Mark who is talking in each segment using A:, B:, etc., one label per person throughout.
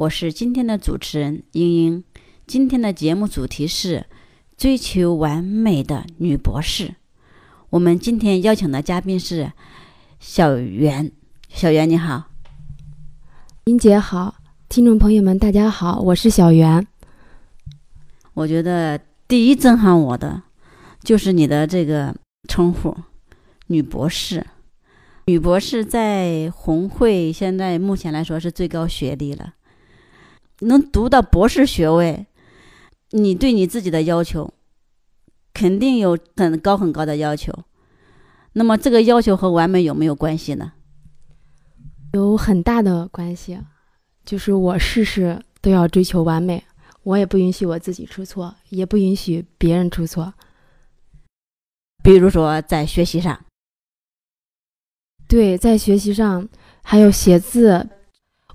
A: 我是今天的主持人英英，今天的节目主题是追求完美的女博士。我们今天邀请的嘉宾是小袁，小袁你好，
B: 英姐好，听众朋友们大家好，我是小袁。
A: 我觉得第一震撼我的就是你的这个称呼“女博士”。女博士在红会现在目前来说是最高学历了。能读到博士学位，你对你自己的要求肯定有很高很高的要求。那么这个要求和完美有没有关系呢？
B: 有很大的关系，就是我事事都要追求完美，我也不允许我自己出错，也不允许别人出错。
A: 比如说在学习上，
B: 对，在学习上还有写字，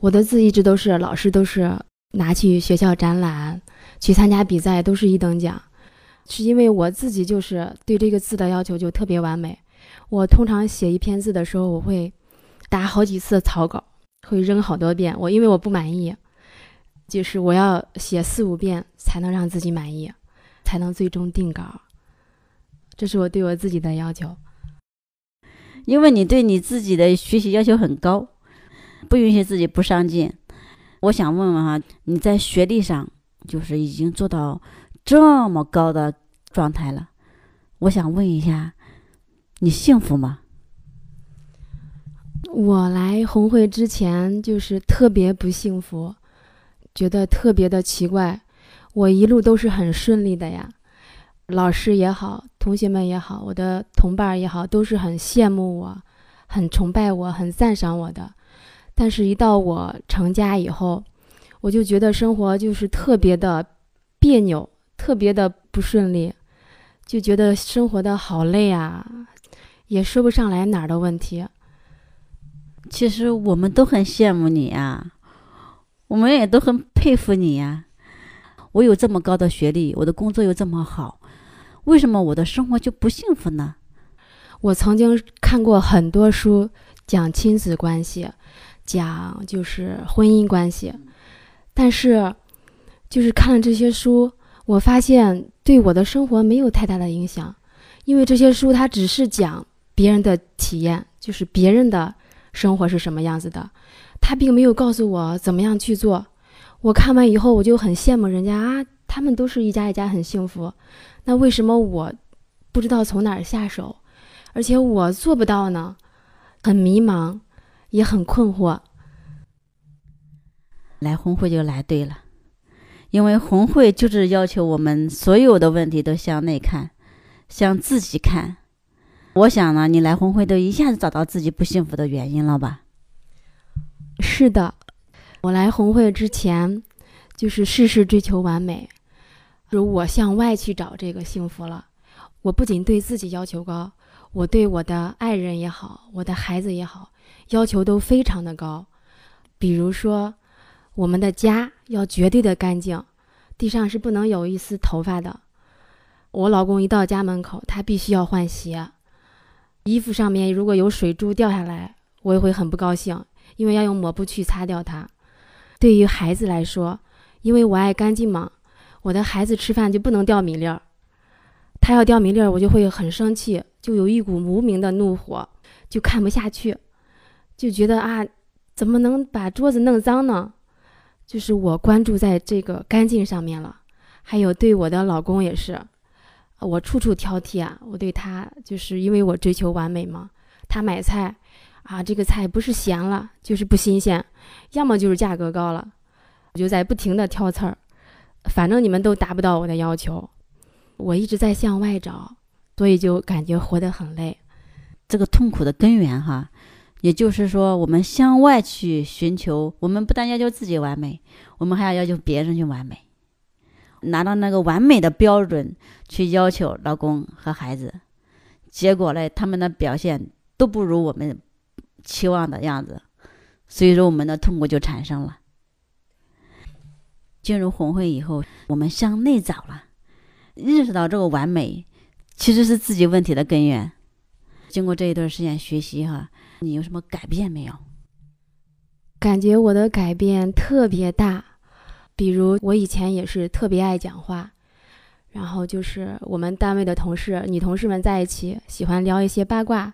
B: 我的字一直都是老师都是。拿去学校展览，去参加比赛都是一等奖，是因为我自己就是对这个字的要求就特别完美。我通常写一篇字的时候，我会打好几次草稿，会扔好多遍。我因为我不满意，就是我要写四五遍才能让自己满意，才能最终定稿。这是我对我自己的要求。
A: 因为你对你自己的学习要求很高，不允许自己不上进。我想问问哈，你在学历上就是已经做到这么高的状态了，我想问一下，你幸福吗？
B: 我来红会之前就是特别不幸福，觉得特别的奇怪。我一路都是很顺利的呀，老师也好，同学们也好，我的同伴也好，都是很羡慕我，很崇拜我，很赞赏我的。但是，一到我成家以后，我就觉得生活就是特别的别扭，特别的不顺利，就觉得生活的好累啊，也说不上来哪儿的问题。
A: 其实我们都很羡慕你啊，我们也都很佩服你呀。我有这么高的学历，我的工作又这么好，为什么我的生活就不幸福呢？
B: 我曾经看过很多书讲亲子关系。讲就是婚姻关系，但是就是看了这些书，我发现对我的生活没有太大的影响，因为这些书它只是讲别人的体验，就是别人的生活是什么样子的，他并没有告诉我怎么样去做。我看完以后，我就很羡慕人家啊，他们都是一家一家很幸福，那为什么我不知道从哪儿下手，而且我做不到呢？很迷茫。也很困惑。
A: 来红会就来对了，因为红会就是要求我们所有的问题都向内看，向自己看。我想呢，你来红会都一下子找到自己不幸福的原因了吧？
B: 是的，我来红会之前就是事事追求完美，如我向外去找这个幸福了。我不仅对自己要求高，我对我的爱人也好，我的孩子也好。要求都非常的高，比如说，我们的家要绝对的干净，地上是不能有一丝头发的。我老公一到家门口，他必须要换鞋，衣服上面如果有水珠掉下来，我也会很不高兴，因为要用抹布去擦掉它。对于孩子来说，因为我爱干净嘛，我的孩子吃饭就不能掉米粒儿，他要掉米粒儿，我就会很生气，就有一股无名的怒火，就看不下去。就觉得啊，怎么能把桌子弄脏呢？就是我关注在这个干净上面了。还有对我的老公也是，我处处挑剔啊。我对他就是因为我追求完美嘛。他买菜啊，这个菜不是咸了，就是不新鲜，要么就是价格高了，我就在不停的挑刺儿。反正你们都达不到我的要求，我一直在向外找，所以就感觉活得很累。
A: 这个痛苦的根源哈。也就是说，我们向外去寻求，我们不但要求自己完美，我们还要要求别人去完美。拿到那个完美的标准去要求老公和孩子，结果呢，他们的表现都不如我们期望的样子，所以说我们的痛苦就产生了。进入红会以后，我们向内找了，认识到这个完美其实是自己问题的根源。经过这一段时间学习哈，你有什么改变没有？
B: 感觉我的改变特别大，比如我以前也是特别爱讲话，然后就是我们单位的同事、女同事们在一起喜欢聊一些八卦，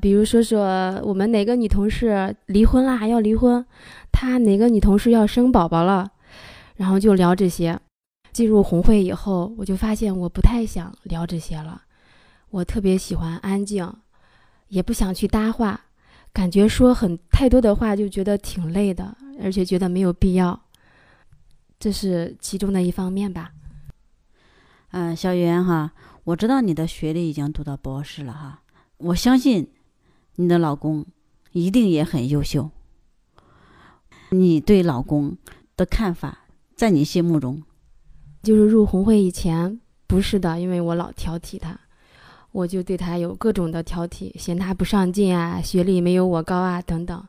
B: 比如说说我们哪个女同事离婚啦，要离婚，她哪个女同事要生宝宝了。然后就聊这些。进入红会以后，我就发现我不太想聊这些了。我特别喜欢安静，也不想去搭话，感觉说很太多的话就觉得挺累的，而且觉得没有必要。这是其中的一方面吧。
A: 嗯，小袁哈，我知道你的学历已经读到博士了哈，我相信你的老公一定也很优秀。你对老公的看法？在你心目中，
B: 就是入红会以前不是的，因为我老挑剔他，我就对他有各种的挑剔，嫌他不上进啊，学历没有我高啊等等。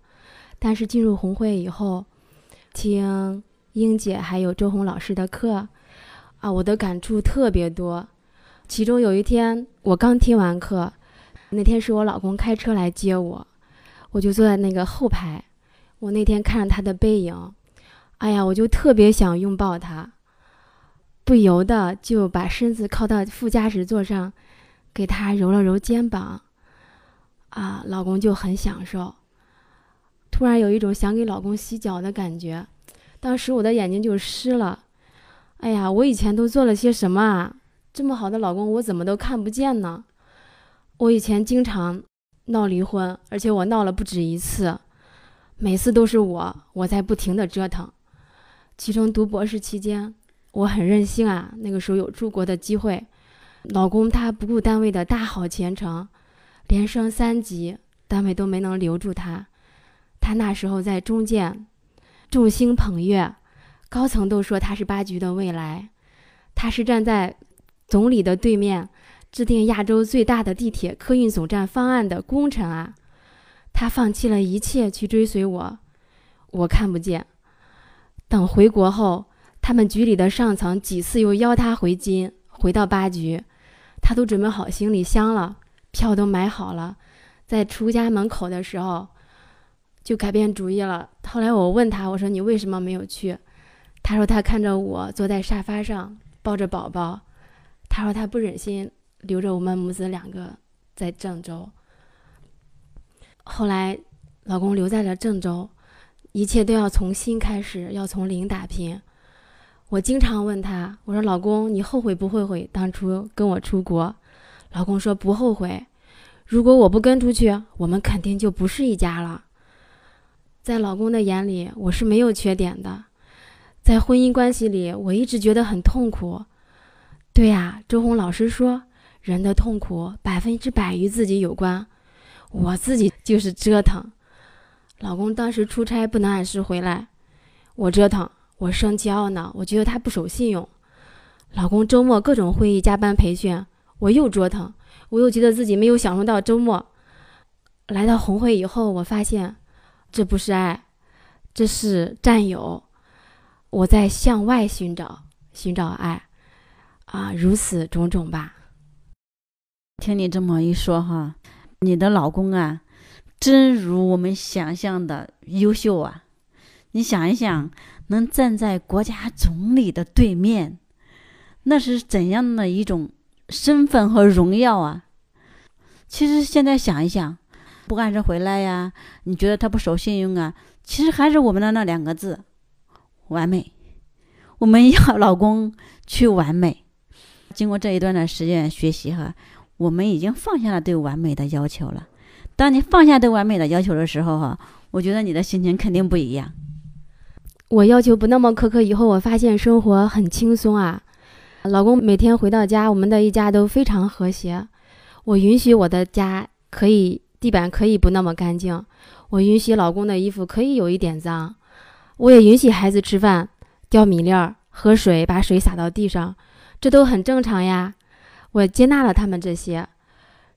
B: 但是进入红会以后，听英姐还有周红老师的课，啊，我的感触特别多。其中有一天我刚听完课，那天是我老公开车来接我，我就坐在那个后排，我那天看着他的背影。哎呀，我就特别想拥抱他，不由得就把身子靠到副驾驶座上，给他揉了揉肩膀。啊，老公就很享受，突然有一种想给老公洗脚的感觉。当时我的眼睛就湿了。哎呀，我以前都做了些什么啊？这么好的老公，我怎么都看不见呢？我以前经常闹离婚，而且我闹了不止一次，每次都是我，我在不停的折腾。其中读博士期间，我很任性啊。那个时候有出国的机会，老公他不顾单位的大好前程，连升三级，单位都没能留住他。他那时候在中建，众星捧月，高层都说他是八局的未来。他是站在总理的对面，制定亚洲最大的地铁客运总站方案的功臣啊。他放弃了一切去追随我，我看不见。等回国后，他们局里的上层几次又邀他回京，回到八局，他都准备好行李箱了，票都买好了，在出家门口的时候，就改变主意了。后来我问他，我说你为什么没有去？他说他看着我坐在沙发上抱着宝宝，他说他不忍心留着我们母子两个在郑州。后来，老公留在了郑州。一切都要从新开始，要从零打拼。我经常问他：“我说老公，你后悔不后悔当初跟我出国？”老公说：“不后悔。如果我不跟出去，我们肯定就不是一家了。”在老公的眼里，我是没有缺点的。在婚姻关系里，我一直觉得很痛苦。对呀，周红老师说，人的痛苦百分之百与自己有关。我自己就是折腾。老公当时出差不能按时回来，我折腾，我生气懊恼，我觉得他不守信用。老公周末各种会议加班培训，我又折腾，我又觉得自己没有享受到周末。来到红会以后，我发现这不是爱，这是占有。我在向外寻找，寻找爱，啊，如此种种吧。
A: 听你这么一说哈，你的老公啊。真如我们想象的优秀啊！你想一想，能站在国家总理的对面，那是怎样的一种身份和荣耀啊！其实现在想一想，不按时回来呀，你觉得他不守信用啊？其实还是我们的那两个字：完美。我们要老公去完美。经过这一段的时间学习哈，我们已经放下了对完美的要求了。当你放下对完美的要求的时候，哈，我觉得你的心情肯定不一样。
B: 我要求不那么苛刻，以后我发现生活很轻松啊。老公每天回到家，我们的一家都非常和谐。我允许我的家可以地板可以不那么干净，我允许老公的衣服可以有一点脏，我也允许孩子吃饭掉米粒儿喝水把水洒到地上，这都很正常呀。我接纳了他们这些，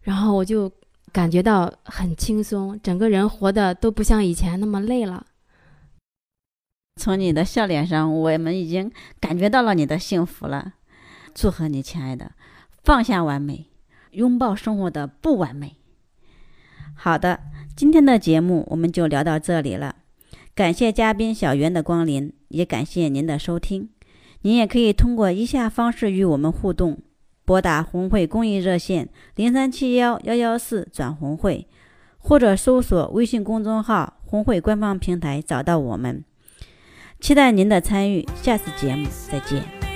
B: 然后我就感觉到很轻松，整个人活的都不像以前那么累了。
A: 从你的笑脸上，我们已经感觉到了你的幸福了。祝贺你，亲爱的，放下完美，拥抱生活的不完美。好的，今天的节目我们就聊到这里了。感谢嘉宾小袁的光临，也感谢您的收听。您也可以通过以下方式与我们互动：拨打红会公益热线零三七幺幺幺四转红会，或者搜索微信公众号“红会”官方平台找到我们。期待您的参与，下次节目再见。